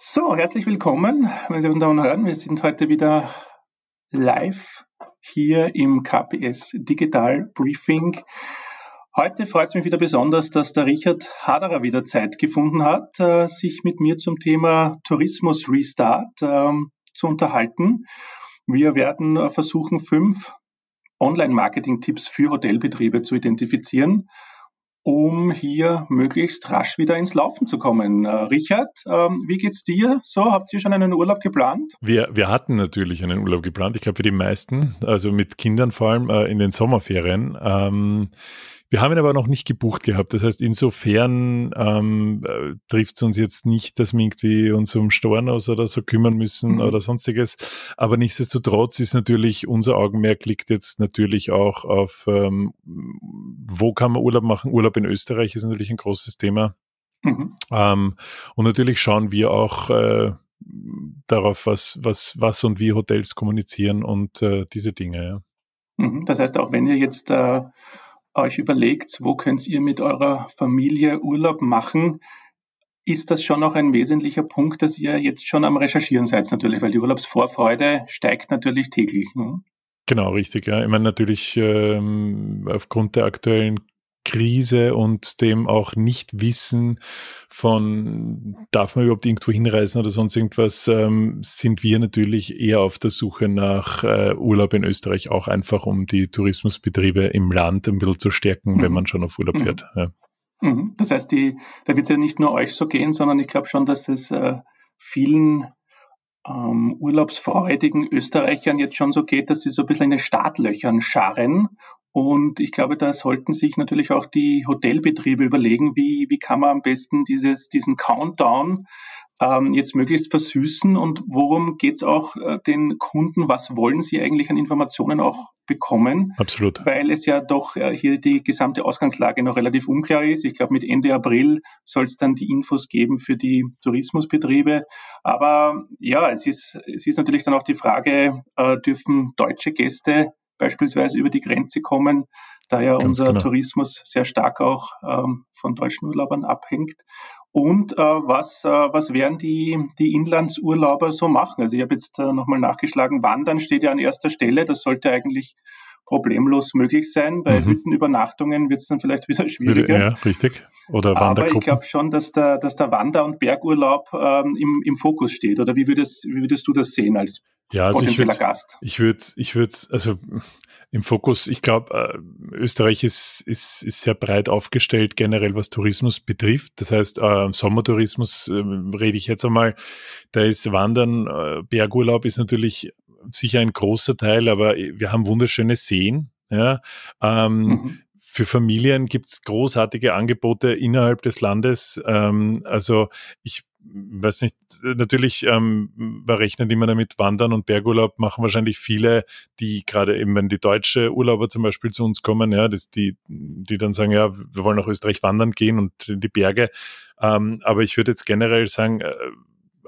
So, herzlich willkommen, meine Damen und Herren. Wir sind heute wieder live hier im KPS Digital Briefing. Heute freut es mich wieder besonders, dass der Richard Haderer wieder Zeit gefunden hat, äh, sich mit mir zum Thema Tourismus Restart ähm, zu unterhalten. Wir werden äh, versuchen, fünf Online-Marketing-Tipps für Hotelbetriebe zu identifizieren um hier möglichst rasch wieder ins Laufen zu kommen. Äh, Richard, ähm, wie geht's dir? So, habt ihr schon einen Urlaub geplant? Wir, wir hatten natürlich einen Urlaub geplant. Ich glaube für die meisten, also mit Kindern vor allem äh, in den Sommerferien. Wir haben ihn aber noch nicht gebucht gehabt. Das heißt, insofern ähm, äh, trifft es uns jetzt nicht, dass wir irgendwie uns um Stornos oder so kümmern müssen mhm. oder sonstiges. Aber nichtsdestotrotz ist natürlich unser Augenmerk liegt jetzt natürlich auch auf, ähm, wo kann man Urlaub machen? Urlaub in Österreich ist natürlich ein großes Thema. Mhm. Ähm, und natürlich schauen wir auch äh, darauf, was, was, was und wie Hotels kommunizieren und äh, diese Dinge. Ja. Mhm. Das heißt, auch wenn ihr jetzt äh, euch überlegt, wo könnt ihr mit eurer Familie Urlaub machen, ist das schon noch ein wesentlicher Punkt, dass ihr jetzt schon am Recherchieren seid natürlich, weil die Urlaubsvorfreude steigt natürlich täglich. Ne? Genau, richtig. Ja. Ich meine natürlich ähm, aufgrund der aktuellen Krise und dem auch Nichtwissen von, darf man überhaupt irgendwo hinreisen oder sonst irgendwas, ähm, sind wir natürlich eher auf der Suche nach äh, Urlaub in Österreich, auch einfach um die Tourismusbetriebe im Land ein bisschen zu stärken, mhm. wenn man schon auf Urlaub mhm. fährt. Ja. Mhm. Das heißt, die, da wird es ja nicht nur euch so gehen, sondern ich glaube schon, dass es äh, vielen ähm, urlaubsfreudigen Österreichern jetzt schon so geht, dass sie so ein bisschen in den Startlöchern scharren. Und ich glaube, da sollten sich natürlich auch die Hotelbetriebe überlegen, wie, wie kann man am besten dieses, diesen Countdown ähm, jetzt möglichst versüßen und worum geht es auch äh, den Kunden, was wollen sie eigentlich an Informationen auch bekommen? Absolut. Weil es ja doch äh, hier die gesamte Ausgangslage noch relativ unklar ist. Ich glaube, mit Ende April soll es dann die Infos geben für die Tourismusbetriebe. Aber ja, es ist, es ist natürlich dann auch die Frage, äh, dürfen deutsche Gäste beispielsweise über die Grenze kommen, da ja Ganz unser genau. Tourismus sehr stark auch ähm, von deutschen Urlaubern abhängt. Und äh, was, äh, was werden die, die Inlandsurlauber so machen? Also ich habe jetzt äh, nochmal nachgeschlagen, Wandern steht ja an erster Stelle. Das sollte eigentlich problemlos möglich sein. Bei mhm. Hüttenübernachtungen wird es dann vielleicht wieder schwieriger. Ja, richtig. Oder Aber ich glaube schon, dass der, dass der Wander- und Bergurlaub ähm, im, im Fokus steht. Oder wie würdest, wie würdest du das sehen als ja, also potenzieller ich würd, Gast? Ich würde, ich würde, also im Fokus, ich glaube, äh, Österreich ist, ist, ist sehr breit aufgestellt, generell was Tourismus betrifft. Das heißt, äh, Sommertourismus äh, rede ich jetzt einmal, da ist Wandern, äh, Bergurlaub ist natürlich sicher ein großer Teil, aber wir haben wunderschöne Seen. Ja, ähm, mhm. Für Familien gibt's großartige Angebote innerhalb des Landes. Ähm, also ich weiß nicht, natürlich, ähm, wir rechnen immer damit, Wandern und Bergurlaub machen wahrscheinlich viele, die gerade eben, wenn die deutsche Urlauber zum Beispiel zu uns kommen, ja, das die, die dann sagen, ja, wir wollen nach Österreich wandern gehen und in die Berge. Ähm, aber ich würde jetzt generell sagen, äh,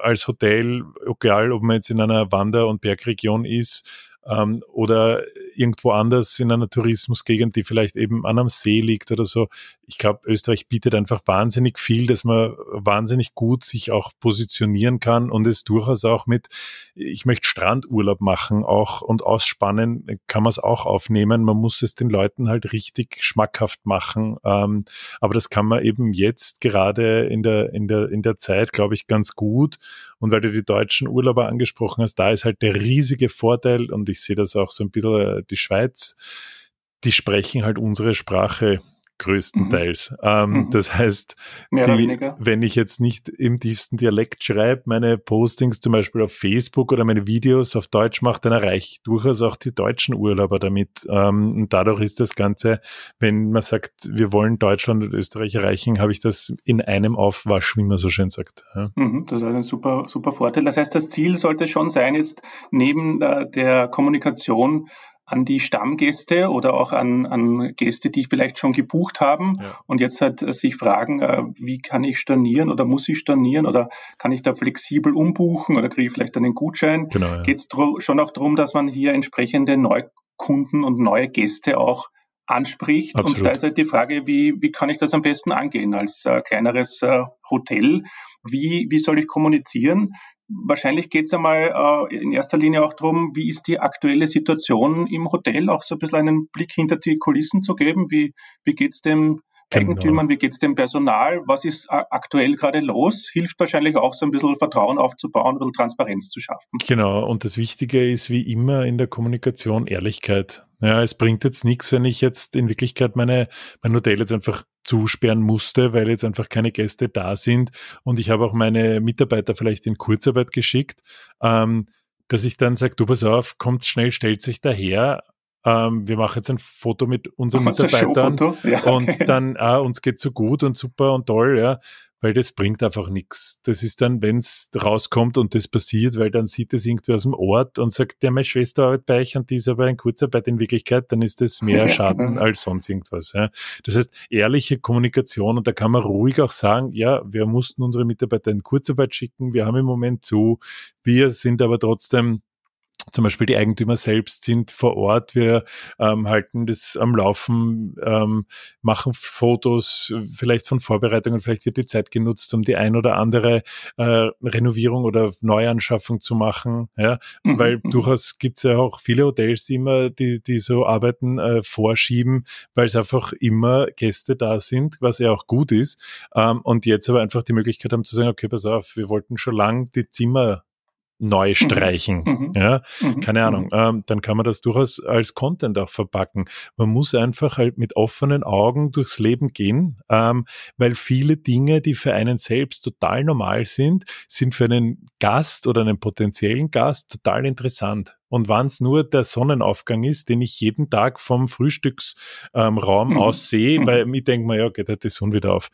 als Hotel, egal ob man jetzt in einer Wander- und Bergregion ist ähm, oder irgendwo anders in einer Tourismusgegend, die vielleicht eben an einem See liegt oder so. Ich glaube, Österreich bietet einfach wahnsinnig viel, dass man wahnsinnig gut sich auch positionieren kann und es durchaus auch mit, ich möchte Strandurlaub machen auch und ausspannen, kann man es auch aufnehmen. Man muss es den Leuten halt richtig schmackhaft machen. Ähm, aber das kann man eben jetzt gerade in der, in der, in der Zeit, glaube ich, ganz gut. Und weil du die deutschen Urlauber angesprochen hast, da ist halt der riesige Vorteil und ich sehe das auch so ein bisschen äh, die Schweiz, die sprechen halt unsere Sprache größtenteils. Mhm. Ähm, mhm. Das heißt, die, wenn ich jetzt nicht im tiefsten Dialekt schreibe, meine Postings zum Beispiel auf Facebook oder meine Videos auf Deutsch mache, dann erreiche ich durchaus auch die deutschen Urlauber damit. Ähm, und dadurch ist das Ganze, wenn man sagt, wir wollen Deutschland und Österreich erreichen, habe ich das in einem Aufwasch, wie man so schön sagt. Ja. Mhm, das ist ein super, super Vorteil. Das heißt, das Ziel sollte schon sein, jetzt neben äh, der Kommunikation an die Stammgäste oder auch an, an Gäste, die vielleicht schon gebucht haben ja. und jetzt halt äh, sich fragen, äh, wie kann ich stornieren oder muss ich stornieren oder kann ich da flexibel umbuchen oder kriege ich vielleicht einen Gutschein? Genau, ja. Geht es schon auch darum, dass man hier entsprechende Neukunden und neue Gäste auch anspricht. Absolut. Und da ist halt die Frage, wie, wie kann ich das am besten angehen als äh, kleineres äh, Hotel? Wie, wie soll ich kommunizieren? Wahrscheinlich geht es einmal äh, in erster Linie auch darum, wie ist die aktuelle Situation im Hotel, auch so ein bisschen einen Blick hinter die Kulissen zu geben. Wie, wie geht es dem. Eigentümern, wie geht es dem Personal, was ist aktuell gerade los, hilft wahrscheinlich auch so ein bisschen Vertrauen aufzubauen, bisschen Transparenz zu schaffen. Genau, und das Wichtige ist wie immer in der Kommunikation Ehrlichkeit. Ja, es bringt jetzt nichts, wenn ich jetzt in Wirklichkeit meine, mein Hotel jetzt einfach zusperren musste, weil jetzt einfach keine Gäste da sind. Und ich habe auch meine Mitarbeiter vielleicht in Kurzarbeit geschickt, ähm, dass ich dann sage, du pass auf, kommt schnell, stellt sich daher, ähm, wir machen jetzt ein Foto mit unseren Ach, Mitarbeitern ja, okay. und dann, ah, uns geht so gut und super und toll, ja, weil das bringt einfach nichts. Das ist dann, wenn es rauskommt und das passiert, weil dann sieht es irgendwie aus dem Ort und sagt, ja, meine Schwester arbeitet bei euch und die ist aber in Kurzarbeit in Wirklichkeit, dann ist das mehr Schaden als sonst irgendwas. Ja. Das heißt, ehrliche Kommunikation und da kann man ruhig auch sagen, ja, wir mussten unsere Mitarbeiter in Kurzarbeit schicken, wir haben im Moment zu, wir sind aber trotzdem zum Beispiel die Eigentümer selbst sind vor Ort. Wir ähm, halten das am Laufen, ähm, machen Fotos, vielleicht von Vorbereitungen. Vielleicht wird die Zeit genutzt, um die ein oder andere äh, Renovierung oder Neuanschaffung zu machen. Ja, mhm. weil mhm. durchaus gibt es ja auch viele Hotels, die immer, die, die so Arbeiten äh, vorschieben, weil es einfach immer Gäste da sind, was ja auch gut ist. Ähm, und jetzt aber einfach die Möglichkeit haben zu sagen, okay, pass auf, wir wollten schon lang die Zimmer neu mhm. streichen. Mhm. Ja, mhm. keine Ahnung. Mhm. Ähm, dann kann man das durchaus als Content auch verpacken. Man muss einfach halt mit offenen Augen durchs Leben gehen, ähm, weil viele Dinge, die für einen selbst total normal sind, sind für einen Gast oder einen potenziellen Gast total interessant. Und wenn es nur der Sonnenaufgang ist, den ich jeden Tag vom Frühstücksraum ähm, aus sehe, mhm. weil ich denke mir, ja, geht halt die Sonne wieder auf.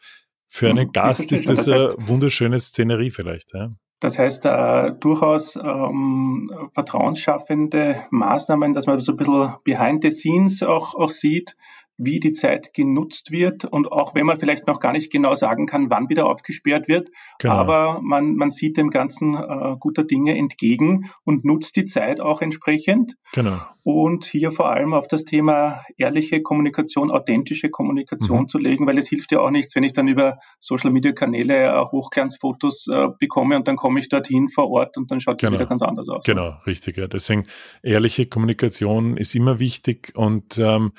Für einen Gast ist das, eine wunderschöne Szenerie vielleicht. Ja. Das heißt, äh, durchaus ähm, vertrauensschaffende Maßnahmen, dass man so ein bisschen behind the scenes auch, auch sieht, wie die Zeit genutzt wird und auch wenn man vielleicht noch gar nicht genau sagen kann, wann wieder aufgesperrt wird, genau. aber man, man sieht dem Ganzen äh, guter Dinge entgegen und nutzt die Zeit auch entsprechend. Genau. Und hier vor allem auf das Thema ehrliche Kommunikation, authentische Kommunikation mhm. zu legen, weil es hilft ja auch nichts, wenn ich dann über Social Media Kanäle äh, Hochglanzfotos äh, bekomme und dann komme ich dorthin vor Ort und dann schaut es genau. wieder ganz anders aus. Genau, richtig. Ja. Deswegen ehrliche Kommunikation ist immer wichtig und ähm,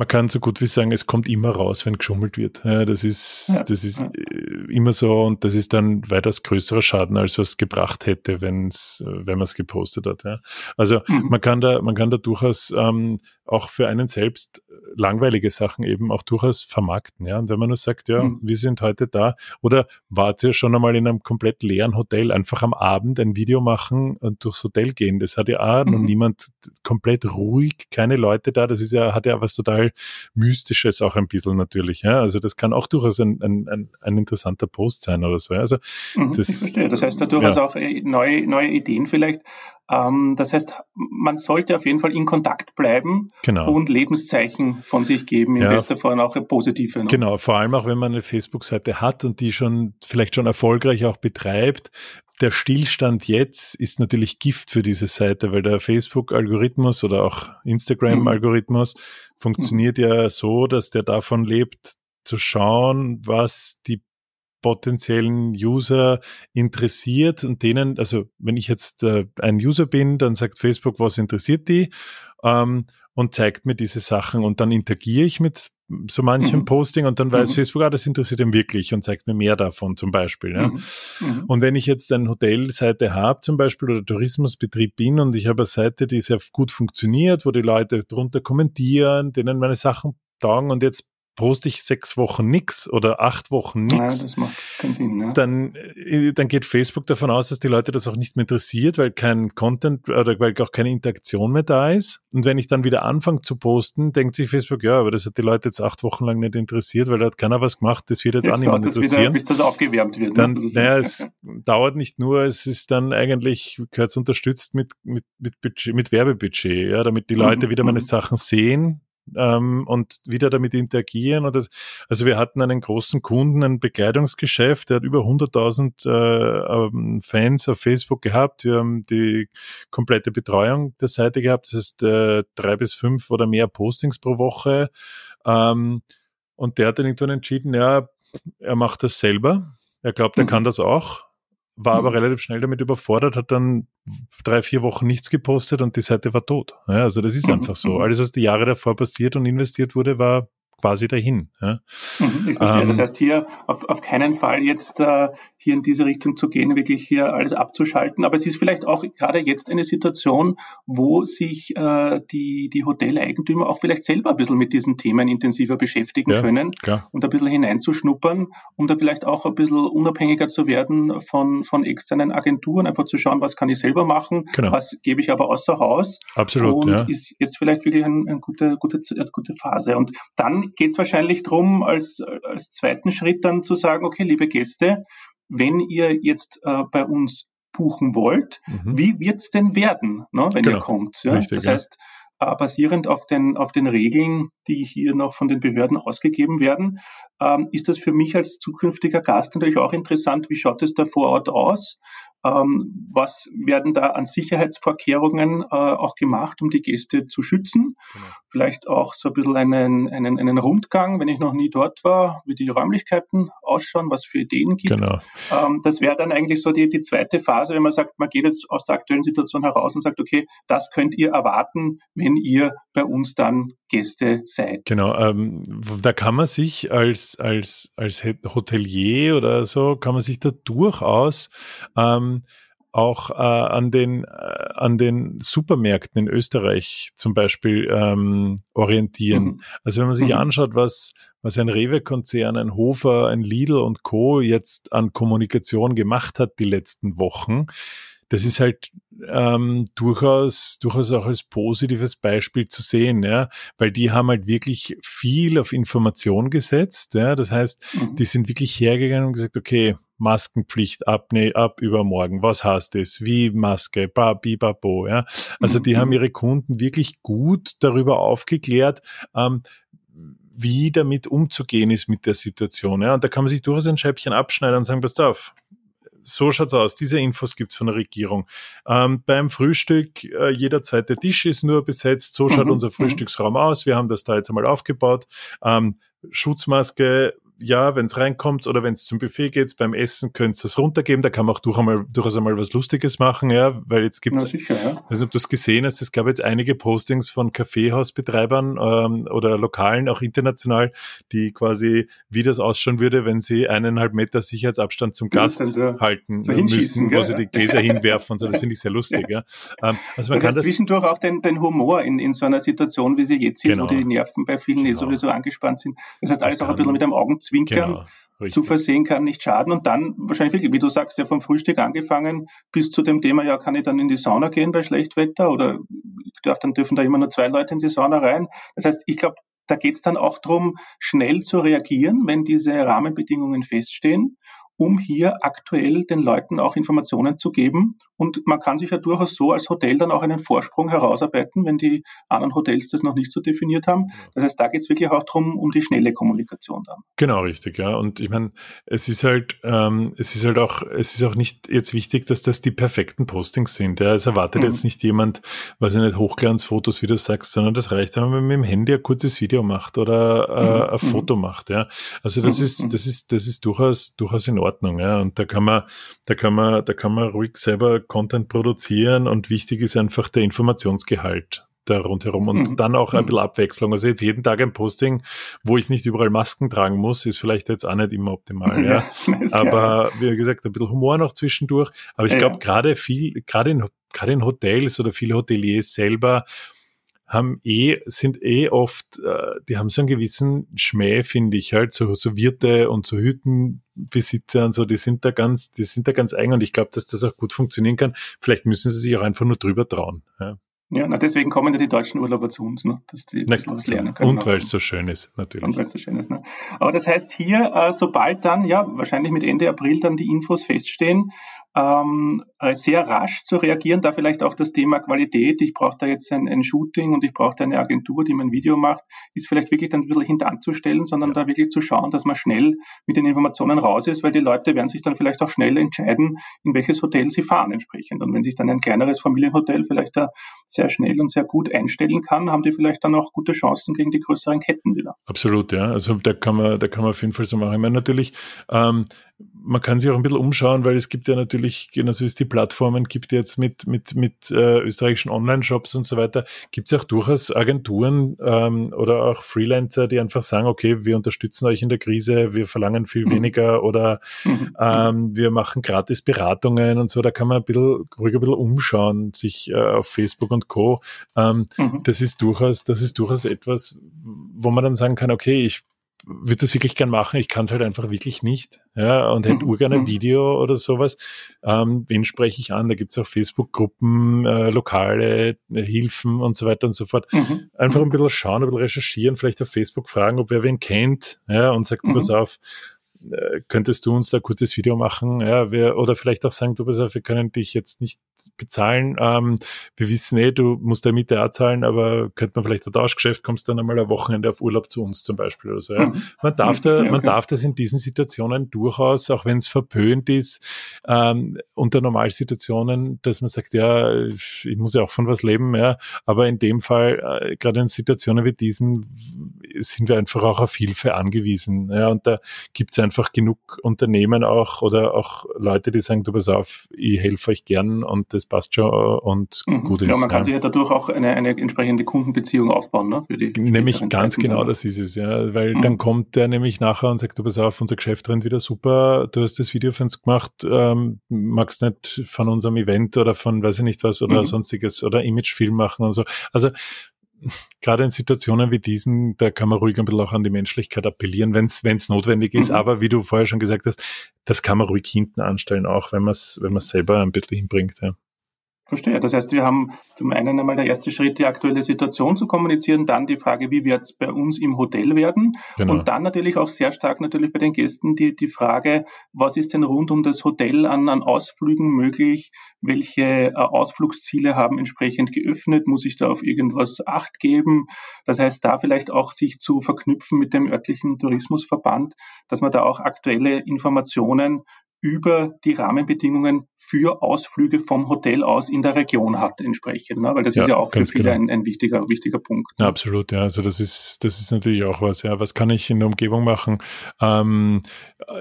man kann so gut wie sagen, es kommt immer raus, wenn geschummelt wird. Ja, das ist, ja, das ist. Äh, immer so und das ist dann weitaus größerer Schaden, als was es gebracht hätte, wenn's, wenn man es gepostet hat. Ja. Also mhm. man kann da, man kann da durchaus ähm, auch für einen selbst langweilige Sachen eben auch durchaus vermarkten. Ja. Und wenn man nur sagt, ja, mhm. wir sind heute da, oder wart ihr schon einmal in einem komplett leeren Hotel, einfach am Abend ein Video machen und durchs Hotel gehen. Das hat ja auch mhm. noch niemand komplett ruhig, keine Leute da. Das ist ja, hat ja was total Mystisches auch ein bisschen natürlich. Ja. Also das kann auch durchaus ein, ein, ein, ein interessanter Post sein oder so. Also mhm, das. Das heißt, da durchaus ja. auch äh, neue, neue Ideen vielleicht. Ähm, das heißt, man sollte auf jeden Fall in Kontakt bleiben genau. und Lebenszeichen von sich geben, im ja. besten Fall auch positive. Ne? Genau, vor allem auch wenn man eine Facebook-Seite hat und die schon vielleicht schon erfolgreich auch betreibt, der Stillstand jetzt ist natürlich Gift für diese Seite, weil der Facebook-Algorithmus oder auch Instagram-Algorithmus mhm. funktioniert mhm. ja so, dass der davon lebt, zu schauen, was die potenziellen User interessiert und denen, also wenn ich jetzt äh, ein User bin, dann sagt Facebook, was interessiert die ähm, und zeigt mir diese Sachen und dann interagiere ich mit so manchem mhm. Posting und dann weiß mhm. Facebook, ah, das interessiert ihn wirklich und zeigt mir mehr davon zum Beispiel. Ja. Mhm. mhm. Und wenn ich jetzt eine Hotelseite habe zum Beispiel oder Tourismusbetrieb bin und ich habe eine Seite, die sehr gut funktioniert, wo die Leute drunter kommentieren, denen meine Sachen taugen und jetzt poste ich sechs Wochen nichts oder acht Wochen nichts, ja, ne? dann, äh, dann geht Facebook davon aus, dass die Leute das auch nicht mehr interessiert, weil kein Content oder weil auch keine Interaktion mehr da ist. Und wenn ich dann wieder anfange zu posten, denkt sich Facebook, ja, aber das hat die Leute jetzt acht Wochen lang nicht interessiert, weil da hat keiner was gemacht, das wird jetzt, jetzt auch niemand interessieren. Wieder, bis das aufgewärmt wird. Ne? Dann, ne? naja, es dauert nicht nur, es ist dann eigentlich, gehört unterstützt mit, mit, mit, Budget, mit Werbebudget, ja, damit die Leute mhm, wieder meine mhm. Sachen sehen, ähm, und wieder damit interagieren. Und das, also wir hatten einen großen Kunden, ein Bekleidungsgeschäft, der hat über 100.000 äh, ähm, Fans auf Facebook gehabt. Wir haben die komplette Betreuung der Seite gehabt, das heißt äh, drei bis fünf oder mehr Postings pro Woche. Ähm, und der hat dann irgendwann entschieden, ja, er macht das selber Er glaubt, er mhm. kann das auch, war aber mhm. relativ schnell damit überfordert, hat dann drei, vier Wochen nichts gepostet und die Seite war tot. Ja, also das ist mhm. einfach so. Mhm. Alles, was die Jahre davor passiert und investiert wurde, war quasi dahin. Ja. Mhm, ich verstehe. Ähm, das heißt, hier auf, auf keinen Fall jetzt äh, hier in diese Richtung zu gehen, wirklich hier alles abzuschalten. Aber es ist vielleicht auch gerade jetzt eine Situation, wo sich äh, die, die Hoteleigentümer auch vielleicht selber ein bisschen mit diesen Themen intensiver beschäftigen ja, können klar. und ein bisschen hineinzuschnuppern, um da vielleicht auch ein bisschen unabhängiger zu werden von, von externen Agenturen, einfach zu schauen, was kann ich selber machen, genau. was gebe ich aber außer Haus. Absolut. Und ja. ist jetzt vielleicht wirklich eine, eine, gute, gute, eine gute Phase. Und dann geht es wahrscheinlich darum, als, als zweiten Schritt dann zu sagen, okay, liebe Gäste, wenn ihr jetzt äh, bei uns buchen wollt, mhm. wie wird's denn werden, ne, wenn genau. ihr kommt? Ja? Richtig, das ja. heißt, äh, basierend auf den, auf den Regeln, die hier noch von den Behörden ausgegeben werden, ähm, ist das für mich als zukünftiger Gast natürlich auch interessant. Wie schaut es da vor Ort aus? Ähm, was werden da an Sicherheitsvorkehrungen äh, auch gemacht, um die Gäste zu schützen? Genau. Vielleicht auch so ein bisschen einen, einen, einen Rundgang, wenn ich noch nie dort war, wie die Räumlichkeiten ausschauen, was für Ideen gibt. Genau. Ähm, das wäre dann eigentlich so die, die zweite Phase, wenn man sagt, man geht jetzt aus der aktuellen Situation heraus und sagt, okay, das könnt ihr erwarten, wenn ihr bei uns dann Gäste seid. Genau, ähm, da kann man sich als, als, als Hotelier oder so, kann man sich da durchaus ähm, auch äh, an, den, äh, an den Supermärkten in Österreich zum Beispiel ähm, orientieren. Mhm. Also wenn man sich mhm. anschaut, was, was ein Rewe-Konzern, ein Hofer, ein Lidl und Co. jetzt an Kommunikation gemacht hat die letzten Wochen, das ist halt ähm, durchaus, durchaus auch als positives Beispiel zu sehen, ja, weil die haben halt wirklich viel auf Information gesetzt, ja, das heißt, mhm. die sind wirklich hergegangen und gesagt, okay, Maskenpflicht ab, nee, ab übermorgen, was heißt das, wie Maske, ba, bi, ba, bo, ja, also die mhm. haben ihre Kunden wirklich gut darüber aufgeklärt, ähm, wie damit umzugehen ist mit der Situation. Ja. Und da kann man sich durchaus ein Scheibchen abschneiden und sagen, pass auf, so schaut's aus. Diese Infos gibt's von der Regierung. Ähm, beim Frühstück, äh, jeder zweite Tisch ist nur besetzt. So schaut mhm. unser mhm. Frühstücksraum aus. Wir haben das da jetzt einmal aufgebaut. Ähm, Schutzmaske ja, wenn es reinkommt oder wenn es zum Buffet geht, beim Essen könnt ihr es runtergeben. Da kann man auch durch einmal, durchaus einmal was Lustiges machen, ja, weil jetzt gibt es, ja. nicht, ob du es gesehen hast, es gab jetzt einige Postings von Kaffeehausbetreibern ähm, oder Lokalen, auch international, die quasi, wie das ausschauen würde, wenn sie eineinhalb Meter Sicherheitsabstand zum Gast so, halten so müssen, wo sie die Gläser hinwerfen und so. Das finde ich sehr lustig, ja. ja. Ähm, also man das kann das zwischendurch auch den, den Humor in, in so einer Situation, wie sie jetzt ist, genau. wo die Nerven bei vielen eh genau. sowieso angespannt sind. Das heißt, alles auch ein bisschen mit einem Augen Zwinkern genau, zu versehen kann nicht schaden. Und dann wahrscheinlich wirklich, wie du sagst, ja vom Frühstück angefangen bis zu dem Thema, ja, kann ich dann in die Sauna gehen bei Schlechtwetter oder darf, dann dürfen da immer nur zwei Leute in die Sauna rein. Das heißt, ich glaube, da geht es dann auch darum, schnell zu reagieren, wenn diese Rahmenbedingungen feststehen um hier aktuell den Leuten auch Informationen zu geben. Und man kann sich ja durchaus so als Hotel dann auch einen Vorsprung herausarbeiten, wenn die anderen Hotels das noch nicht so definiert haben. Das heißt, da geht es wirklich auch darum, um die schnelle Kommunikation dann. Genau, richtig, ja. Und ich meine, es ist halt, ähm, es ist halt auch, es ist auch nicht jetzt wichtig, dass das die perfekten Postings sind. Ja. Es erwartet mhm. jetzt nicht jemand, weiß ich nicht, Hochglanzfotos, wie du sagst, sondern das reicht, wenn man mit dem Handy ein kurzes Video macht oder äh, mhm. ein mhm. Foto macht. Ja. Also das mhm. ist, das ist, das ist durchaus, durchaus in Ordnung. Ordnung. Ja. Und da kann man, da kann man, da kann man ruhig selber Content produzieren und wichtig ist einfach der Informationsgehalt da rundherum und mhm. dann auch ein mhm. bisschen Abwechslung. Also jetzt jeden Tag ein Posting, wo ich nicht überall Masken tragen muss, ist vielleicht jetzt auch nicht immer optimal. Ja. Aber wie gesagt, ein bisschen Humor noch zwischendurch. Aber ich glaube, gerade viel, gerade in, gerade in Hotels oder viele Hoteliers selber, haben eh, sind eh oft, äh, die haben so einen gewissen Schmäh, finde ich, halt, so, so Wirte und so Hüttenbesitzer und so, die sind da ganz, die sind da ganz eigen und ich glaube, dass das auch gut funktionieren kann. Vielleicht müssen sie sich auch einfach nur drüber trauen. Ja. Ja, na, deswegen kommen ja die deutschen Urlauber zu uns, ne? dass die na, was lernen können. Und weil es so schön ist, natürlich. Und weil es so schön ist. Ne? Aber das heißt hier, äh, sobald dann, ja, wahrscheinlich mit Ende April dann die Infos feststehen, ähm, äh, sehr rasch zu reagieren, da vielleicht auch das Thema Qualität, ich brauche da jetzt ein, ein Shooting und ich brauche da eine Agentur, die mein Video macht, ist vielleicht wirklich dann ein bisschen hintanzustellen, sondern da wirklich zu schauen, dass man schnell mit den Informationen raus ist, weil die Leute werden sich dann vielleicht auch schnell entscheiden, in welches Hotel sie fahren entsprechend. Und wenn sich dann ein kleineres Familienhotel vielleicht da sehr schnell und sehr gut einstellen kann, haben die vielleicht dann auch gute Chancen gegen die größeren Ketten wieder. Absolut, ja. Also da kann man, da kann man auf jeden Fall so machen. Ich meine, natürlich, ähm, man kann sich auch ein bisschen umschauen, weil es gibt ja natürlich, genauso wie es die Plattformen gibt jetzt mit, mit, mit äh, österreichischen Online-Shops und so weiter, gibt es auch durchaus Agenturen ähm, oder auch Freelancer, die einfach sagen, okay, wir unterstützen euch in der Krise, wir verlangen viel mhm. weniger oder mhm. ähm, wir machen gratis Beratungen und so. Da kann man ein bisschen ruhig ein bisschen umschauen, sich äh, auf Facebook und Co. Ähm, mhm. Das ist durchaus, das ist durchaus etwas, wo man dann sagen kann, okay, ich würde das wirklich gern machen, ich kann es halt einfach wirklich nicht. Ja, und hätte mhm. urgern ein mhm. Video oder sowas. Ähm, wen spreche ich an? Da gibt es auch Facebook-Gruppen, äh, lokale äh, Hilfen und so weiter und so fort. Mhm. Einfach ein mhm. bisschen schauen, ein bisschen recherchieren, vielleicht auf Facebook fragen, ob wer wen kennt, ja, und sagt, mhm. pass auf, könntest du uns da ein kurzes Video machen? Ja, wir, oder vielleicht auch sagen, du pass auf, wir können dich jetzt nicht bezahlen. Ähm, wir wissen eh, du musst der Miete auch zahlen, aber könnte man vielleicht ein Tauschgeschäft, kommst dann einmal ein Wochenende auf Urlaub zu uns zum Beispiel oder so. Ja. Mhm. Man darf da, man darf das in diesen Situationen durchaus, auch wenn es verpönt ist, ähm, unter Normalsituationen, dass man sagt, ja, ich muss ja auch von was leben, ja, aber in dem Fall, äh, gerade in Situationen wie diesen, sind wir einfach auch auf Hilfe angewiesen. Ja, und da gibt es einfach genug Unternehmen auch oder auch Leute, die sagen, du pass auf, ich helfe euch gern und das passt schon und mhm. gut ist. Ja, man kann ja. sich ja dadurch auch eine, eine entsprechende Kundenbeziehung aufbauen, ne? Für die nämlich ganz Zeiten, genau, das ist es, ja, weil mhm. dann kommt der nämlich nachher und sagt, du pass auf, unser Geschäft rennt wieder super, du hast das Video für uns gemacht, ähm, magst nicht von unserem Event oder von weiß ich nicht was oder mhm. sonstiges oder Imagefilm machen und so. Also gerade in Situationen wie diesen, da kann man ruhig ein bisschen auch an die Menschlichkeit appellieren, wenn es notwendig ist. Mhm. Aber wie du vorher schon gesagt hast, das kann man ruhig hinten anstellen, auch wenn man es wenn selber ein bisschen hinbringt. Ja. Verstehe. Das heißt, wir haben zum einen einmal der erste Schritt, die aktuelle Situation zu kommunizieren, dann die Frage, wie wird es bei uns im Hotel werden genau. und dann natürlich auch sehr stark natürlich bei den Gästen die, die Frage, was ist denn rund um das Hotel an, an Ausflügen möglich, welche äh, Ausflugsziele haben entsprechend geöffnet, muss ich da auf irgendwas Acht geben. Das heißt, da vielleicht auch sich zu verknüpfen mit dem örtlichen Tourismusverband, dass man da auch aktuelle Informationen über die Rahmenbedingungen für Ausflüge vom Hotel aus in der Region hat entsprechend, ne? weil das ja, ist ja auch für viele genau. ein, ein, wichtiger, wichtiger Punkt. Ne? Ja, absolut, ja. Also das ist, das ist natürlich auch was, ja. Was kann ich in der Umgebung machen? Ähm,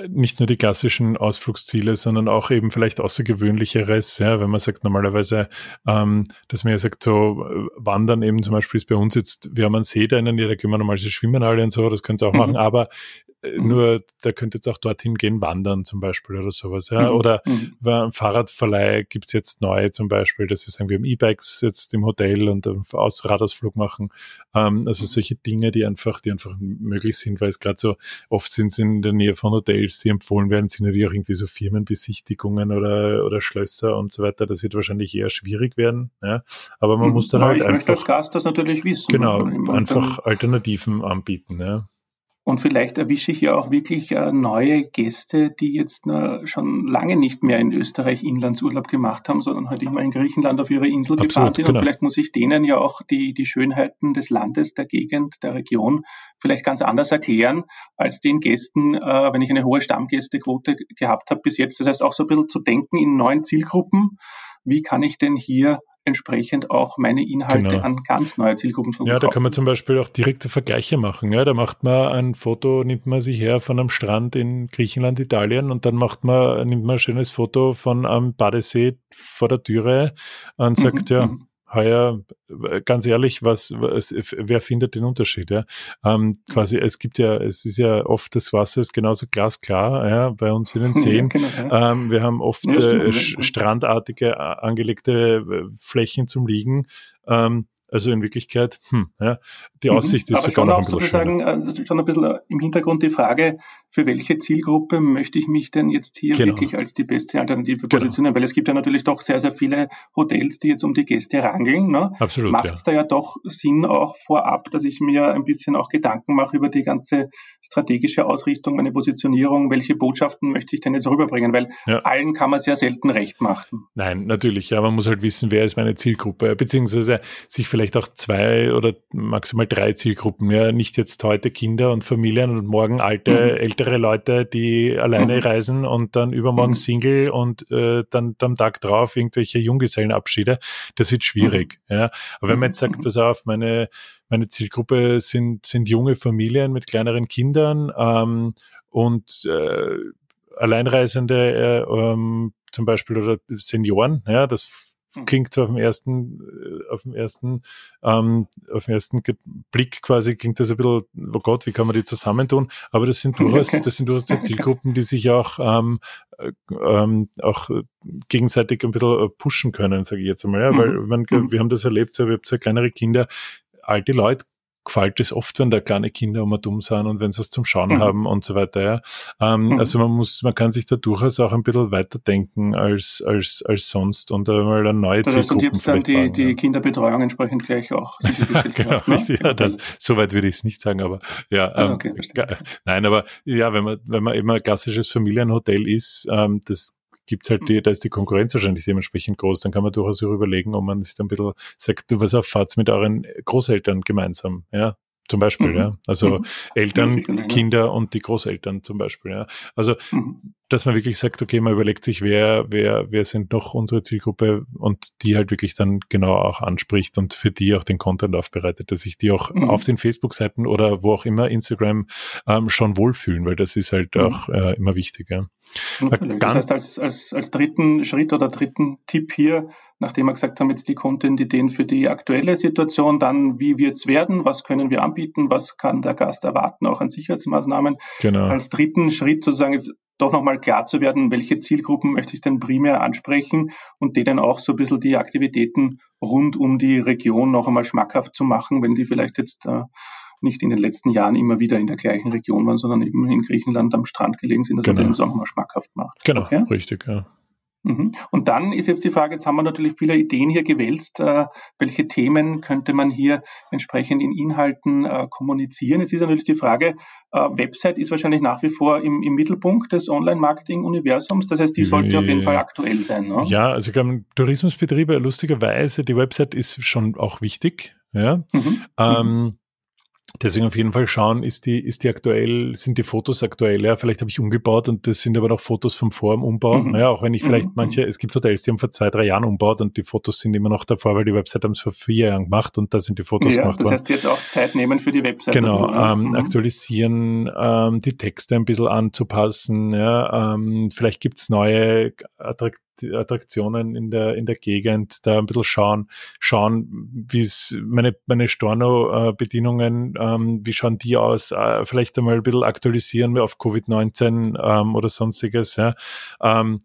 nicht nur die klassischen Ausflugsziele, sondern auch eben vielleicht außergewöhnlicheres, ja, wenn man sagt normalerweise, ähm, dass man ja sagt, so Wandern eben zum Beispiel ist bei uns jetzt, wir haben einen See da in der Nähe, da gehen wir normalerweise schwimmen alle und so, das können sie auch mhm. machen, aber äh, mhm. Nur der könnte jetzt auch dorthin gehen, wandern zum Beispiel oder sowas. Ja? Mhm. Oder mhm. Fahrradverleih gibt's jetzt neu zum Beispiel, dass sie sagen, wir haben E-Bikes jetzt im Hotel und einen Aus Radausflug machen. Ähm, also mhm. solche Dinge, die einfach, die einfach möglich sind, weil es gerade so oft sind sie in der Nähe von Hotels, die empfohlen werden, sind natürlich auch irgendwie so Firmenbesichtigungen oder, oder Schlösser und so weiter. Das wird wahrscheinlich eher schwierig werden. Ja? Aber man mhm. muss dann Aber halt ich einfach. als Gast das natürlich wissen. Genau, einfach Alternativen anbieten. Ja? Und vielleicht erwische ich ja auch wirklich äh, neue Gäste, die jetzt schon lange nicht mehr in Österreich Inlandsurlaub gemacht haben, sondern halt immer in Griechenland auf ihrer Insel Absolut, gefahren sind. Genau. Und vielleicht muss ich denen ja auch die, die Schönheiten des Landes, der Gegend, der Region vielleicht ganz anders erklären als den Gästen, äh, wenn ich eine hohe Stammgästequote gehabt habe bis jetzt. Das heißt auch so ein bisschen zu denken in neuen Zielgruppen. Wie kann ich denn hier entsprechend auch meine Inhalte genau. an ganz neue Zielgruppen verkaufen. Ja, da kann man zum Beispiel auch direkte Vergleiche machen. Ja, da macht man ein Foto, nimmt man sich her von einem Strand in Griechenland, Italien und dann macht man, nimmt man ein schönes Foto von einem Badesee vor der Türe und sagt, mhm, ja, mhm heuer, ganz ehrlich, was, was wer findet den Unterschied? Ja? Ähm, quasi, es gibt ja, es ist ja oft das Wasser ist genauso glasklar, ja, bei uns in den Seen. Ja, genau, ja. ähm, wir haben oft äh, strandartige äh, angelegte äh, Flächen zum Liegen. Ähm, also in Wirklichkeit, hm, ja, die mhm. Aussicht mhm. ist Aber sogar noch ein bisschen sozusagen also schon ein bisschen im Hintergrund die Frage, für welche Zielgruppe möchte ich mich denn jetzt hier genau. wirklich als die beste Alternative genau. positionieren? Weil es gibt ja natürlich doch sehr, sehr viele Hotels, die jetzt um die Gäste rangeln. Ne? Absolut. Macht es ja. da ja doch Sinn auch vorab, dass ich mir ein bisschen auch Gedanken mache über die ganze strategische Ausrichtung, meine Positionierung, welche Botschaften möchte ich denn jetzt rüberbringen? Weil ja. allen kann man sehr selten recht machen. Nein, natürlich, ja, man muss halt wissen, wer ist meine Zielgruppe, beziehungsweise sich vielleicht auch zwei oder maximal drei Zielgruppen, ja, nicht jetzt heute Kinder und Familien und morgen alte, mhm. Ältere Leute, die alleine mhm. reisen und dann übermorgen mhm. Single und äh, dann am Tag drauf irgendwelche Junggesellenabschiede. Das wird schwierig, mhm. ja. Aber wenn man jetzt sagt, mhm. pass auf, meine, meine Zielgruppe sind, sind junge Familien mit kleineren Kindern ähm, und äh, Alleinreisende äh, ähm, zum Beispiel oder Senioren, ja, das. Klingt so auf dem ersten, äh, auf dem ersten, ähm, auf den ersten Blick quasi klingt das ein bisschen, oh Gott, wie kann man die zusammentun? Aber das sind durchaus, das sind durchaus die Zielgruppen, die sich auch, ähm, äh, ähm, auch gegenseitig ein bisschen äh, pushen können, sage ich jetzt einmal. Ja, weil man, mhm. wir haben das erlebt, so, wir haben zwei kleinere Kinder, alte Leute gefällt es oft, wenn da kleine Kinder immer dumm sind und wenn sie was zum Schauen mhm. haben und so weiter. Ja. Ähm, mhm. Also man muss, man kann sich da durchaus auch ein bisschen weiterdenken als, als, als sonst und einmal eine neue das heißt, Zielgruppen und jetzt dann die, fragen, die ja. Kinderbetreuung entsprechend gleich auch. genau, gemacht, richtig. Ne? Ja, das, so weit würde ich es nicht sagen, aber ja. Ah, ähm, okay, nein, aber ja, wenn man, wenn man eben ein klassisches Familienhotel ist, ähm, das gibt's halt die, da ist die Konkurrenz wahrscheinlich dementsprechend groß, dann kann man durchaus auch überlegen, ob man sich dann ein bisschen sagt, du was auf, fahrt's mit euren Großeltern gemeinsam, ja, zum Beispiel, mhm. ja. Also mhm. Eltern, Kinder und die Großeltern zum Beispiel, ja. Also, mhm. Dass man wirklich sagt, okay, man überlegt sich, wer, wer, wer sind noch unsere Zielgruppe und die halt wirklich dann genau auch anspricht und für die auch den Content aufbereitet, dass sich die auch mhm. auf den Facebook-Seiten oder wo auch immer Instagram ähm, schon wohlfühlen, weil das ist halt mhm. auch äh, immer wichtig, ja. Das heißt, als, als, als dritten Schritt oder dritten Tipp hier, nachdem wir gesagt haben, jetzt die Content-Ideen für die aktuelle Situation, dann wie wird es werden, was können wir anbieten, was kann der Gast erwarten, auch an Sicherheitsmaßnahmen. Genau. Als dritten Schritt sozusagen ist doch nochmal klar zu werden, welche Zielgruppen möchte ich denn primär ansprechen und denen auch so ein bisschen die Aktivitäten rund um die Region noch einmal schmackhaft zu machen, wenn die vielleicht jetzt äh, nicht in den letzten Jahren immer wieder in der gleichen Region waren, sondern eben in Griechenland am Strand gelegen sind, dass genau. man denen so auch mal schmackhaft macht. Genau, okay? richtig, ja. Mhm. Und dann ist jetzt die Frage, jetzt haben wir natürlich viele Ideen hier gewälzt, äh, welche Themen könnte man hier entsprechend in Inhalten äh, kommunizieren. Jetzt ist natürlich die Frage, äh, Website ist wahrscheinlich nach wie vor im, im Mittelpunkt des Online-Marketing-Universums, das heißt, die sollte auf jeden Fall aktuell sein. Ne? Ja, also ich glaube, Tourismusbetriebe, lustigerweise, die Website ist schon auch wichtig. Ja. Mhm. Ähm, Deswegen auf jeden Fall schauen, ist die, ist die aktuell, sind die Fotos aktuell? Ja, vielleicht habe ich umgebaut und das sind aber noch Fotos vom Vor dem Umbau. Mhm. Ja, auch wenn ich vielleicht mhm. manche, es gibt Hotels, die haben vor zwei, drei Jahren umbaut und die Fotos sind immer noch davor, weil die Website haben es vor vier Jahren gemacht und da sind die Fotos ja, gemacht worden. Das heißt, jetzt auch Zeit nehmen für die Website. Genau, ähm, mhm. aktualisieren, ähm, die Texte ein bisschen anzupassen. Ja, ähm, vielleicht gibt's neue Attraktionen Attraktionen in der, in der Gegend, da ein bisschen schauen, schauen, wie es meine, meine Storno-Bedienungen, ähm, wie schauen die aus, äh, vielleicht einmal ein bisschen aktualisieren auf Covid-19 ähm, oder sonstiges. Ja. Ähm,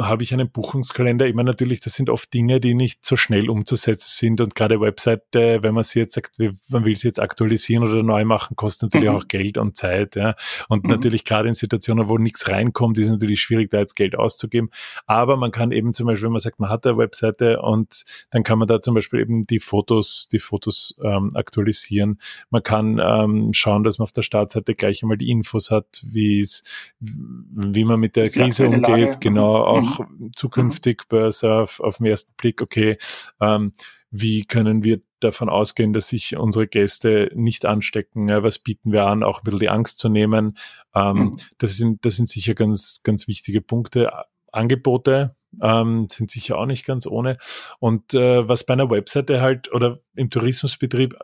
Habe ich einen Buchungskalender? Ich meine, natürlich, das sind oft Dinge, die nicht so schnell umzusetzen sind und gerade Webseite, wenn man sie jetzt sagt, man will sie jetzt aktualisieren oder neu machen, kostet natürlich mhm. auch Geld und Zeit. Ja. Und mhm. natürlich gerade in Situationen, wo nichts reinkommt, ist es natürlich schwierig, da jetzt Geld auszugeben. Aber man man kann eben zum Beispiel, wenn man sagt, man hat eine Webseite und dann kann man da zum Beispiel eben die Fotos, die Fotos ähm, aktualisieren. Man kann ähm, schauen, dass man auf der Startseite gleich einmal die Infos hat, wie es, wie man mit der Krise umgeht, Lage. genau, mhm. auch mhm. zukünftig Börse auf, auf den ersten Blick, okay, ähm, wie können wir davon ausgehen, dass sich unsere Gäste nicht anstecken? Was bieten wir an, auch ein bisschen die Angst zu nehmen? Ähm, mhm. das, sind, das sind sicher ganz, ganz wichtige Punkte. Angebote ähm, sind sicher auch nicht ganz ohne. Und äh, was bei einer Webseite halt oder im Tourismusbetrieb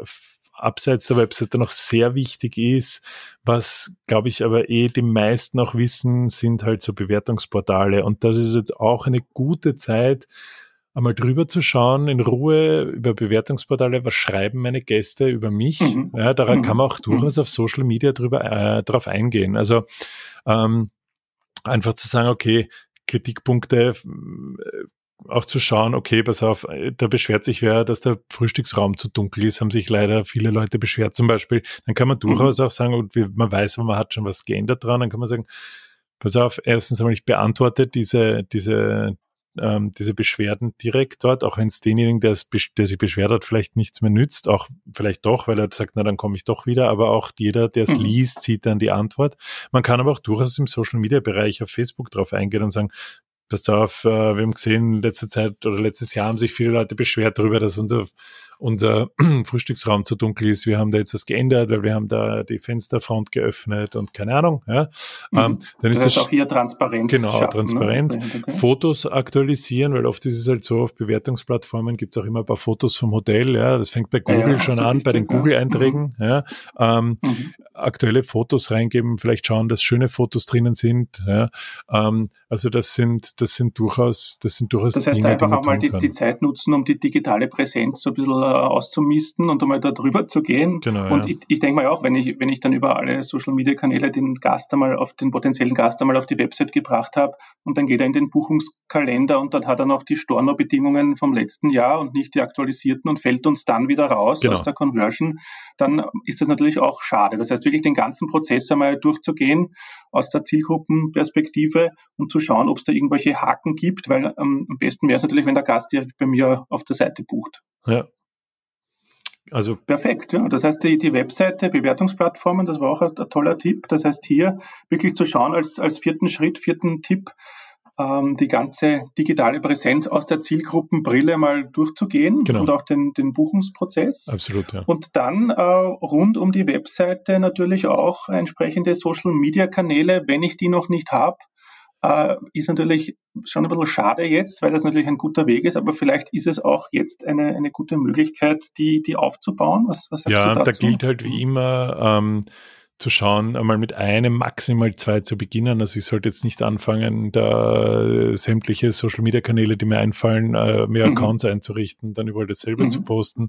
abseits der Webseite noch sehr wichtig ist, was glaube ich aber eh die meisten auch wissen, sind halt so Bewertungsportale. Und das ist jetzt auch eine gute Zeit, einmal drüber zu schauen, in Ruhe über Bewertungsportale, was schreiben meine Gäste über mich. Mhm. Ja, daran mhm. kann man auch durchaus auf Social Media drüber äh, drauf eingehen. Also ähm, einfach zu sagen, okay, Kritikpunkte äh, auch zu schauen, okay, pass auf, äh, da beschwert sich wer, dass der Frühstücksraum zu dunkel ist, haben sich leider viele Leute beschwert zum Beispiel. Dann kann man mhm. durchaus mhm. auch sagen, und man weiß, man hat schon was geändert dran, dann kann man sagen, pass auf, erstens einmal, ich beantworte diese, diese, ähm, diese Beschwerden direkt dort, auch wenn es denjenigen, der, es, der sich beschwert hat, vielleicht nichts mehr nützt, auch vielleicht doch, weil er sagt, na dann komme ich doch wieder, aber auch jeder, der es mhm. liest, sieht dann die Antwort. Man kann aber auch durchaus im Social-Media-Bereich auf Facebook drauf eingehen und sagen, Pass auf, äh, wir haben gesehen, letzte Zeit oder letztes Jahr haben sich viele Leute beschwert darüber, dass unser unser Frühstücksraum zu dunkel ist, wir haben da jetzt was geändert, weil wir haben da die Fensterfront geöffnet und keine Ahnung. Ja. Mhm. Ähm, dann ist das auch hier Transparenz. Genau, schaffen, ne? Transparenz. Ne? Fotos aktualisieren, weil oft ist es halt so, auf Bewertungsplattformen gibt es auch immer ein paar Fotos vom Hotel. Ja, das fängt bei Google ja, ja, schon an, bei den Google-Einträgen. Mhm. Ja. Ähm, mhm. Aktuelle Fotos reingeben, vielleicht schauen, dass schöne Fotos drinnen sind. Ja. Ähm, also das sind, das sind durchaus, das sind durchaus Das heißt Dinge, einfach auch mal die, die, Zeit nutzen, um die digitale Präsenz so ein bisschen äh, auszumisten und einmal da drüber zu gehen. Genau, und ja. ich, ich denke mal auch, wenn ich, wenn ich dann über alle Social Media Kanäle den Gast einmal auf den potenziellen Gast einmal auf die Website gebracht habe und dann geht er in den Buchungskalender und dort hat er noch die Storno-Bedingungen vom letzten Jahr und nicht die aktualisierten und fällt uns dann wieder raus genau. aus der Conversion, dann ist das natürlich auch schade. Das heißt, wirklich den ganzen Prozess einmal durchzugehen aus der Zielgruppenperspektive und zu schauen, ob es da irgendwelche Haken gibt, weil ähm, am besten wäre es natürlich, wenn der Gast direkt bei mir auf der Seite bucht. Ja, also perfekt, ja. Das heißt, die, die Webseite, Bewertungsplattformen, das war auch ein, ein, toller Tipp. Das heißt, hier wirklich zu schauen als, als vierten Schritt, vierten Tipp, ähm, die ganze digitale Präsenz aus der Zielgruppenbrille mal durchzugehen genau. und auch den, den Buchungsprozess. Absolut, ja. Und dann äh, rund um die Webseite natürlich auch entsprechende Social Media Kanäle, wenn ich die noch nicht habe, äh, ist natürlich schon ein bisschen schade jetzt, weil das natürlich ein guter Weg ist, aber vielleicht ist es auch jetzt eine, eine gute Möglichkeit, die, die aufzubauen. Was, was sagst ja, du dazu? da gilt halt wie immer, ähm, zu schauen, einmal mit einem, maximal zwei zu beginnen. Also ich sollte jetzt nicht anfangen, da sämtliche Social Media Kanäle, die mir einfallen, äh, mehr mhm. Accounts einzurichten, dann überall dasselbe mhm. zu posten.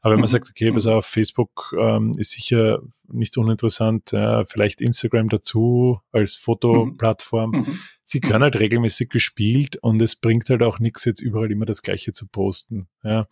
Aber wenn man mhm. sagt, okay, pass auf, Facebook ähm, ist sicher nicht uninteressant, äh, vielleicht Instagram dazu als Fotoplattform. Sie können halt regelmäßig gespielt und es bringt halt auch nichts, jetzt überall immer das Gleiche zu posten. Ja.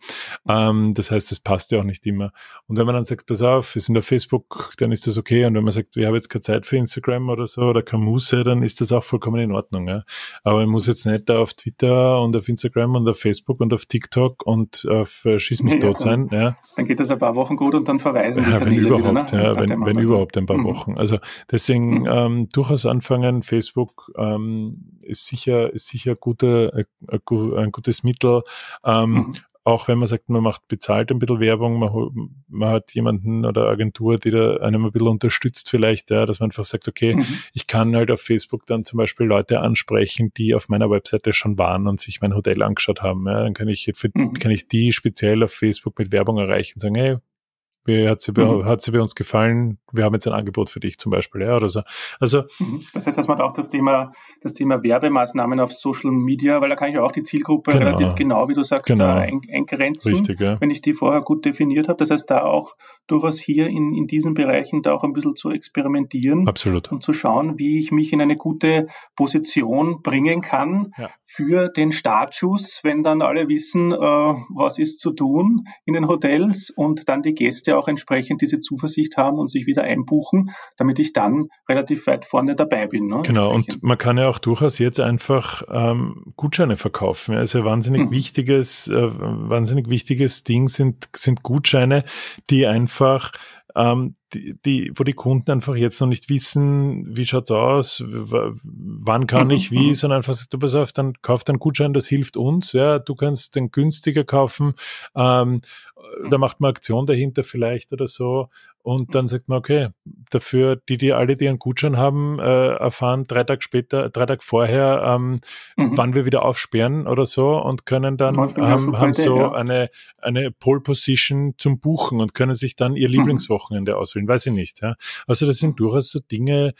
Ähm, das heißt, es passt ja auch nicht immer. Und wenn man dann sagt, pass auf, wir sind auf Facebook, dann ist das okay. Und wenn man sagt, wir haben jetzt keine Zeit für Instagram oder so oder keine Muße, dann ist das auch vollkommen in Ordnung. Ja. Aber man muss jetzt nicht da auf Twitter und auf Instagram und auf Facebook und auf TikTok und auf äh, Schieß mich ja, tot sein. Ja. Dann geht das ein paar Wochen gut und dann verreisen ja, wenn überhaupt, wieder, ne? ja, wenn, wenn überhaupt ein paar mhm. Wochen. Also deswegen mhm. ähm, durchaus anfangen, Facebook ähm, ist sicher, ist sicher gute, äh, ein gutes Mittel. Ähm, mhm auch wenn man sagt, man macht bezahlt ein bisschen Werbung, man, man, hat jemanden oder Agentur, die da einem ein bisschen unterstützt vielleicht, ja, dass man einfach sagt, okay, mhm. ich kann halt auf Facebook dann zum Beispiel Leute ansprechen, die auf meiner Webseite schon waren und sich mein Hotel angeschaut haben. Ja, dann kann ich, für, mhm. kann ich die speziell auf Facebook mit Werbung erreichen und sagen, hey, wie hat sie, bei, mhm. hat sie bei uns gefallen? Wir haben jetzt ein Angebot für dich zum Beispiel, ja, oder so. Also, mhm. Das heißt, dass man auch das Thema, das Thema Werbemaßnahmen auf Social Media, weil da kann ich ja auch die Zielgruppe genau. relativ genau, wie du sagst, genau. ein, eingrenzen, Richtig, ja. wenn ich die vorher gut definiert habe. Das heißt, da auch durchaus hier in, in diesen Bereichen da auch ein bisschen zu experimentieren. Absolut. Und zu schauen, wie ich mich in eine gute Position bringen kann ja. für den Startschuss, wenn dann alle wissen, äh, was ist zu tun in den Hotels und dann die Gäste Gäste auch entsprechend diese Zuversicht haben und sich wieder einbuchen, damit ich dann relativ weit vorne dabei bin. Ne? Genau, und man kann ja auch durchaus jetzt einfach ähm, Gutscheine verkaufen. Also wahnsinnig mhm. wichtiges, äh, wahnsinnig wichtiges Ding sind, sind Gutscheine, die einfach ähm, die, die, wo die Kunden einfach jetzt noch nicht wissen, wie schaut's aus, wann kann mhm, ich wie, mhm. sondern einfach sagt, du pass auf, dann kauf einen Gutschein, das hilft uns, ja, du kannst den günstiger kaufen, ähm, da macht man Aktion dahinter vielleicht oder so und dann sagt man, okay, dafür, die, die alle, die einen Gutschein haben, äh, erfahren drei Tage später, drei Tage vorher, ähm, mhm. wann wir wieder aufsperren oder so und können dann, haben, haben so ja. eine, eine Pole Position zum Buchen und können sich dann ihr mhm. Lieblingswochenende auswählen, weiß ich nicht. Ja. Also das sind durchaus so Dinge,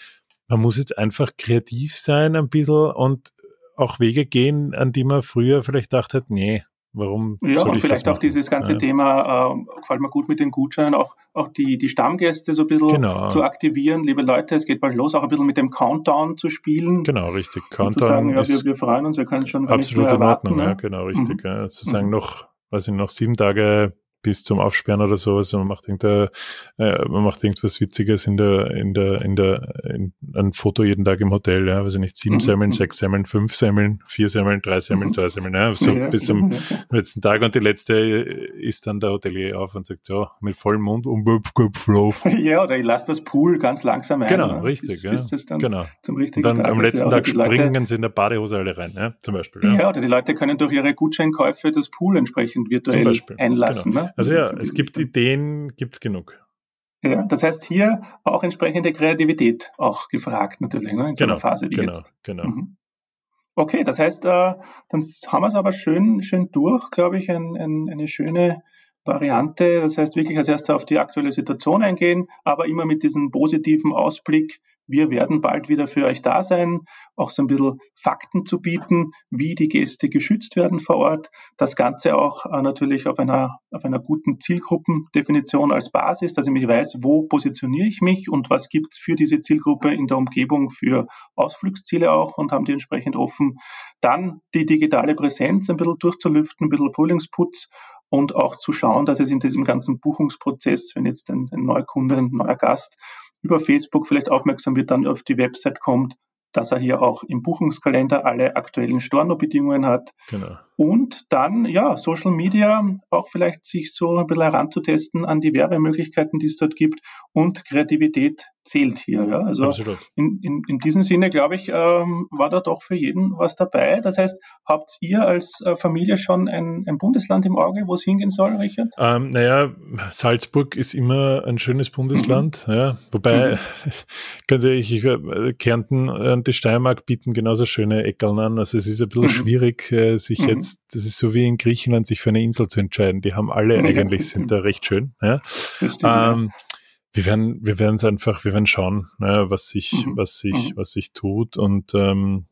man muss jetzt einfach kreativ sein ein bisschen und auch Wege gehen, an die man früher vielleicht dachte, hat, nee, Warum? Ja, und vielleicht auch dieses ganze ja. Thema, äh, gefällt mir gut mit den Gutscheinen, auch, auch die, die Stammgäste so ein bisschen genau. zu aktivieren. Liebe Leute, es geht bald los, auch ein bisschen mit dem Countdown zu spielen. Genau, richtig. Countdown. Und zu sagen, ja, wir, wir freuen uns, wir können schon absolut in Ordnung, ne? ja, genau, richtig. Mhm. Ja. Zu sagen, mhm. noch, weiß ich, noch sieben Tage bis zum Aufsperren oder so. Also man macht irgendein, äh, man macht irgendwas Witziges in der, in der, in der, in, ein Foto jeden Tag im Hotel, ja, weiß ich nicht, sieben mhm. Semmeln, sechs Semmeln, fünf Semmeln, vier Semmeln, drei Semmeln, mhm. zwei Semmeln, ja, so ja. bis zum letzten Tag und die letzte ist dann der Hotelier auf und sagt so, mit vollem Mund um Kopflauf. Ja, oder ich lasse das Pool ganz langsam ein. Genau, ne? richtig, bis, ja. Bis dann genau. zum richtigen und dann Tag am letzten Tag springen Leute, sie in der Badehose alle rein, ja, zum Beispiel. Ja. ja, oder die Leute können durch ihre Gutscheinkäufe das Pool entsprechend virtuell einlassen. Genau. Ne? Also ja, es gibt Ideen, gibt es genug. Ja, das heißt hier auch entsprechende Kreativität auch gefragt natürlich ne, in so genau, einer Phase wie genau, jetzt. Genau. Mhm. Okay, das heißt, äh, dann haben wir es aber schön, schön durch, glaube ich, ein, ein, eine schöne Variante. Das heißt wirklich als erstes auf die aktuelle Situation eingehen, aber immer mit diesem positiven Ausblick. Wir werden bald wieder für euch da sein, auch so ein bisschen Fakten zu bieten, wie die Gäste geschützt werden vor Ort. Das Ganze auch äh, natürlich auf einer, auf einer guten Zielgruppendefinition als Basis, dass ich mich weiß, wo positioniere ich mich und was gibt's für diese Zielgruppe in der Umgebung für Ausflugsziele auch und haben die entsprechend offen. Dann die digitale Präsenz ein bisschen durchzulüften, ein bisschen Frühlingsputz und auch zu schauen, dass es in diesem ganzen Buchungsprozess, wenn jetzt ein, ein Neukunde, ein neuer Gast über Facebook vielleicht aufmerksam wird, dann auf die Website kommt, dass er hier auch im Buchungskalender alle aktuellen Stornobedingungen hat. Genau. Und dann, ja, Social Media auch vielleicht sich so ein bisschen heranzutesten an die Werbemöglichkeiten, die es dort gibt und Kreativität zählt hier. Ja? Also in, in, in diesem Sinne, glaube ich, ähm, war da doch für jeden was dabei. Das heißt, habt ihr als äh, Familie schon ein, ein Bundesland im Auge, wo es hingehen soll, Richard? Ähm, naja, Salzburg ist immer ein schönes Bundesland, mhm. ja. Wobei, mhm. ganz ehrlich, ich, äh, Kärnten und die Steiermark bieten genauso schöne Eckeln an. Also es ist ein bisschen mhm. schwierig, äh, sich mhm. Jetzt, das ist so wie in Griechenland, sich für eine Insel zu entscheiden. Die haben alle eigentlich, sind da recht schön. Ja. Richtig, ähm, wir werden, wir werden es einfach, wir werden schauen, ne, was sich, mhm. was sich, mhm. was sich tut und ähm,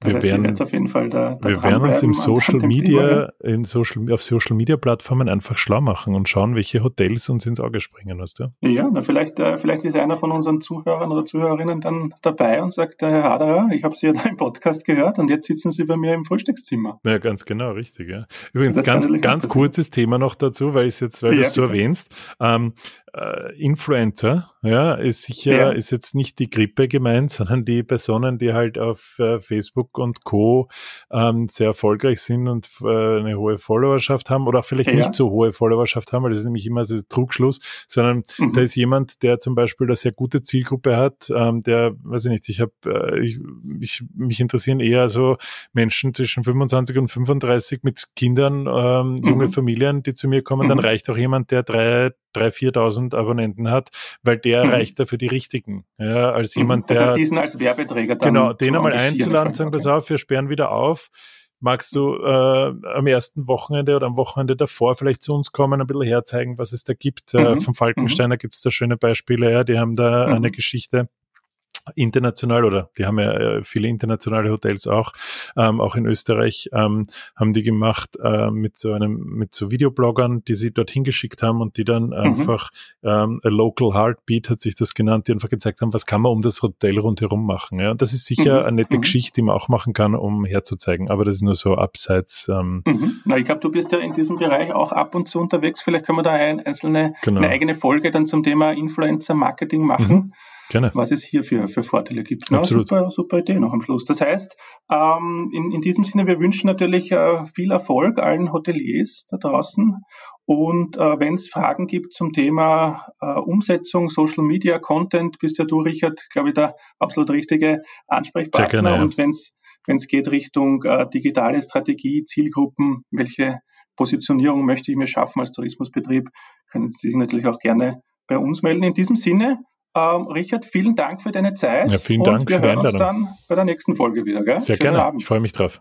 das wir heißt, werden, wir, auf jeden Fall da, da wir werden uns im Social Media, in Social, auf Social Media Plattformen einfach schlau machen und schauen, welche Hotels uns ins Auge springen, weißt du? Ja, na, vielleicht, äh, vielleicht ist einer von unseren Zuhörern oder Zuhörerinnen dann dabei und sagt, Herr Haderer, ich habe Sie ja da im Podcast gehört und jetzt sitzen Sie bei mir im Frühstückszimmer. Ja, ganz genau, richtig, ja. Übrigens, ganz, ganz kurzes Thema noch dazu, weil jetzt, weil ja, du es so erwähnst. Ähm, äh, Influencer, ja, ist sicher, ja. ist jetzt nicht die Grippe gemeint, sondern die Personen, die halt auf äh, Facebook und Co. Ähm, sehr erfolgreich sind und äh, eine hohe Followerschaft haben oder vielleicht ja. nicht so hohe Followerschaft haben, weil das ist nämlich immer so Trugschluss, sondern mhm. da ist jemand, der zum Beispiel eine sehr gute Zielgruppe hat, ähm, der, weiß ich nicht, ich habe, äh, ich, ich, mich interessieren eher so Menschen zwischen 25 und 35 mit Kindern, ähm, mhm. junge Familien, die zu mir kommen, mhm. dann reicht auch jemand, der drei, drei, 4.000 Abonnenten hat, weil der mhm. reicht dafür die richtigen. Ja, als mhm. jemand, der. Das heißt, diesen als Werbeträger dann Genau, den einmal einzuladen, sagen, pass auf, wir sperren wieder auf. Magst du äh, am ersten Wochenende oder am Wochenende davor vielleicht zu uns kommen, ein bisschen herzeigen, was es da gibt? Äh, mhm. Äh, vom Falkensteiner mhm. gibt es da schöne Beispiele, ja, die haben da mhm. eine Geschichte international oder die haben ja äh, viele internationale Hotels auch, ähm, auch in Österreich, ähm, haben die gemacht äh, mit so einem, mit so Videobloggern, die sie dorthin geschickt haben und die dann mhm. einfach ähm, a local heartbeat hat sich das genannt, die einfach gezeigt haben, was kann man um das Hotel rundherum machen. Ja? Und das ist sicher mhm. eine nette mhm. Geschichte, die man auch machen kann, um herzuzeigen, aber das ist nur so abseits. Ähm, mhm. Na, ich glaube, du bist ja in diesem Bereich auch ab und zu unterwegs. Vielleicht können wir da ein, einzelne, genau. eine eigene Folge dann zum Thema Influencer Marketing machen. Gerne. was es hier für, für Vorteile gibt. Na, super, super Idee noch am Schluss. Das heißt, ähm, in, in diesem Sinne, wir wünschen natürlich äh, viel Erfolg allen Hoteliers da draußen. Und äh, wenn es Fragen gibt zum Thema äh, Umsetzung, Social Media, Content, bist ja du, Richard, glaube ich, der absolut richtige Ansprechpartner. Gerne, ja. Und wenn es wenn es geht Richtung äh, digitale Strategie, Zielgruppen, welche Positionierung möchte ich mir schaffen als Tourismusbetrieb, können Sie sich natürlich auch gerne bei uns melden. In diesem Sinne, ähm, Richard, vielen Dank für deine Zeit. Ja, vielen Dank und wir für hören uns dann bei der nächsten Folge wieder. Gell? Sehr Schönen gerne. Abend. Ich freue mich drauf.